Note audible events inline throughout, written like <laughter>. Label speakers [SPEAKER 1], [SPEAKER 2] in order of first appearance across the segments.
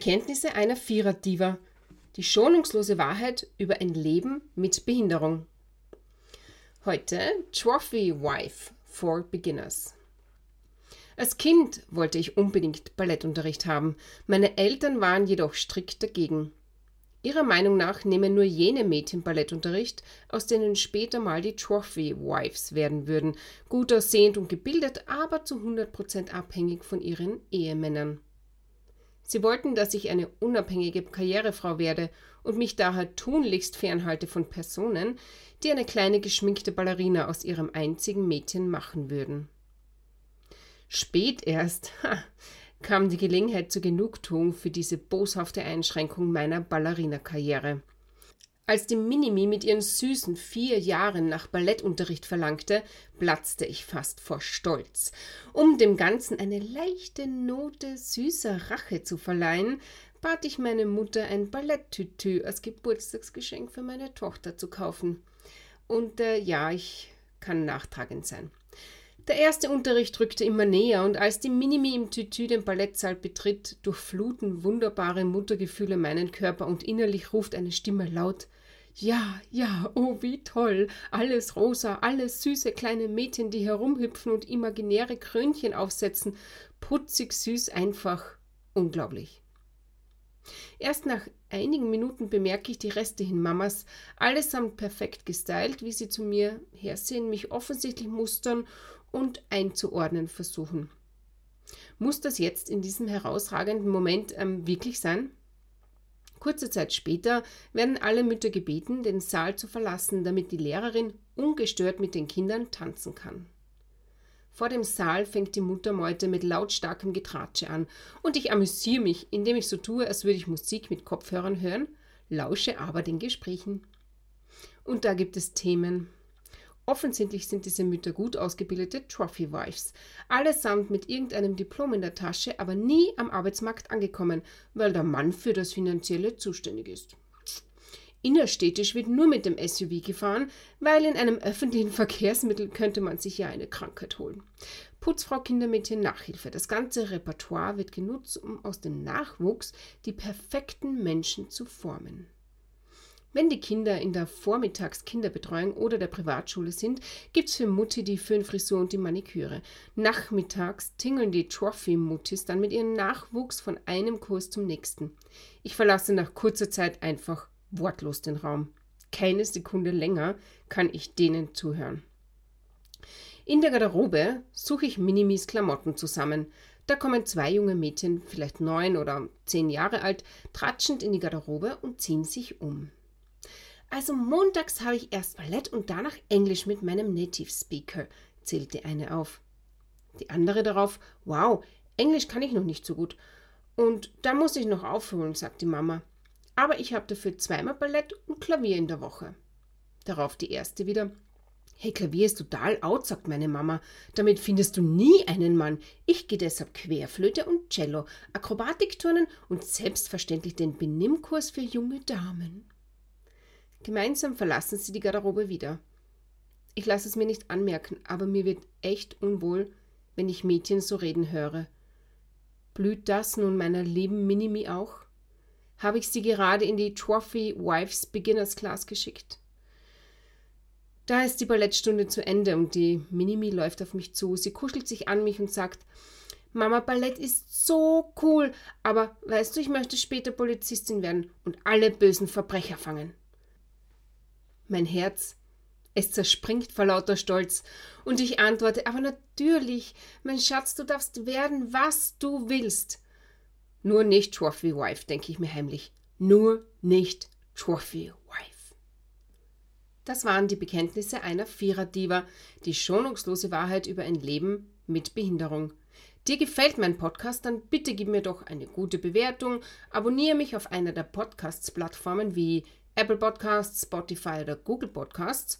[SPEAKER 1] Bekenntnisse einer Vierer-Diva. Die schonungslose Wahrheit über ein Leben mit Behinderung. Heute Trophy Wife for Beginners. Als Kind wollte ich unbedingt Ballettunterricht haben. Meine Eltern waren jedoch strikt dagegen. Ihrer Meinung nach nehmen nur jene Mädchen Ballettunterricht, aus denen später mal die Trophy Wives werden würden, gut aussehend und gebildet, aber zu 100% abhängig von ihren Ehemännern. Sie wollten, dass ich eine unabhängige Karrierefrau werde und mich daher tunlichst fernhalte von Personen, die eine kleine geschminkte Ballerina aus ihrem einzigen Mädchen machen würden. Spät erst <laughs> ha, kam die Gelegenheit zur Genugtuung für diese boshafte Einschränkung meiner Ballerinakarriere. Als die Minimi mit ihren süßen vier Jahren nach Ballettunterricht verlangte, platzte ich fast vor Stolz. Um dem Ganzen eine leichte Note süßer Rache zu verleihen, bat ich meine Mutter, ein Balletttütü als Geburtstagsgeschenk für meine Tochter zu kaufen. Und äh, ja, ich kann nachtragend sein. Der erste Unterricht rückte immer näher und als die Minimi im Tütü den Ballettsaal betritt, durchfluten wunderbare Muttergefühle meinen Körper und innerlich ruft eine Stimme laut ja, ja, oh, wie toll. Alles rosa, alles süße kleine Mädchen, die herumhüpfen und imaginäre Krönchen aufsetzen. Putzig, süß, einfach. Unglaublich. Erst nach einigen Minuten bemerke ich die restlichen Mamas, allesamt perfekt gestylt, wie sie zu mir hersehen, mich offensichtlich mustern und einzuordnen versuchen. Muss das jetzt in diesem herausragenden Moment ähm, wirklich sein? Kurze Zeit später werden alle Mütter gebeten, den Saal zu verlassen, damit die Lehrerin ungestört mit den Kindern tanzen kann. Vor dem Saal fängt die Muttermeute mit lautstarkem Getratsche an und ich amüsiere mich, indem ich so tue, als würde ich Musik mit Kopfhörern hören, lausche aber den Gesprächen. Und da gibt es Themen, Offensichtlich sind diese Mütter gut ausgebildete Trophy Wives, allesamt mit irgendeinem Diplom in der Tasche, aber nie am Arbeitsmarkt angekommen, weil der Mann für das Finanzielle zuständig ist. Innerstädtisch wird nur mit dem SUV gefahren, weil in einem öffentlichen <laughs> Verkehrsmittel könnte man sich ja eine Krankheit holen. Putzfrau, Kindermädchen, Nachhilfe. Das ganze Repertoire wird genutzt, um aus dem Nachwuchs die perfekten Menschen zu formen. Wenn die Kinder in der Vormittags-Kinderbetreuung oder der Privatschule sind, gibt's für Mutti die Föhnfrisur und die Maniküre. Nachmittags tingeln die Trophy-Muttis dann mit ihrem Nachwuchs von einem Kurs zum nächsten. Ich verlasse nach kurzer Zeit einfach wortlos den Raum. Keine Sekunde länger kann ich denen zuhören. In der Garderobe suche ich Minimis Klamotten zusammen. Da kommen zwei junge Mädchen, vielleicht neun oder zehn Jahre alt, tratschend in die Garderobe und ziehen sich um. Also montags habe ich erst Ballett und danach Englisch mit meinem Native Speaker, zählte eine auf. Die andere darauf, wow, Englisch kann ich noch nicht so gut. Und da muss ich noch aufholen, sagt die Mama. Aber ich habe dafür zweimal Ballett und Klavier in der Woche. Darauf die erste wieder. Hey, Klavier ist total out, sagt meine Mama. Damit findest du nie einen Mann. Ich gehe deshalb Querflöte und Cello, Akrobatikturnen und selbstverständlich den Benimmkurs für junge Damen. Gemeinsam verlassen sie die Garderobe wieder. Ich lasse es mir nicht anmerken, aber mir wird echt unwohl, wenn ich Mädchen so reden höre. Blüht das nun meiner lieben Minimi auch? Habe ich sie gerade in die Trophy Wives Beginners Class geschickt? Da ist die Ballettstunde zu Ende und die Minimi läuft auf mich zu. Sie kuschelt sich an mich und sagt, Mama, Ballett ist so cool, aber weißt du, ich möchte später Polizistin werden und alle bösen Verbrecher fangen mein Herz. Es zerspringt vor lauter Stolz. Und ich antworte, aber natürlich, mein Schatz, du darfst werden, was du willst. Nur nicht Trophy Wife, denke ich mir heimlich. Nur nicht Trophy Wife. Das waren die Bekenntnisse einer Vierer-Diva, die schonungslose Wahrheit über ein Leben mit Behinderung. Dir gefällt mein Podcast, dann bitte gib mir doch eine gute Bewertung, abonniere mich auf einer der Podcasts-Plattformen wie Apple Podcasts, Spotify oder Google Podcasts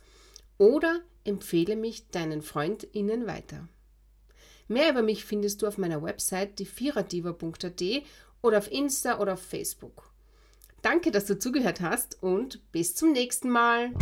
[SPEAKER 1] oder empfehle mich deinen FreundInnen weiter. Mehr über mich findest du auf meiner Website dieviererdiva.at oder auf Insta oder auf Facebook. Danke, dass du zugehört hast und bis zum nächsten Mal.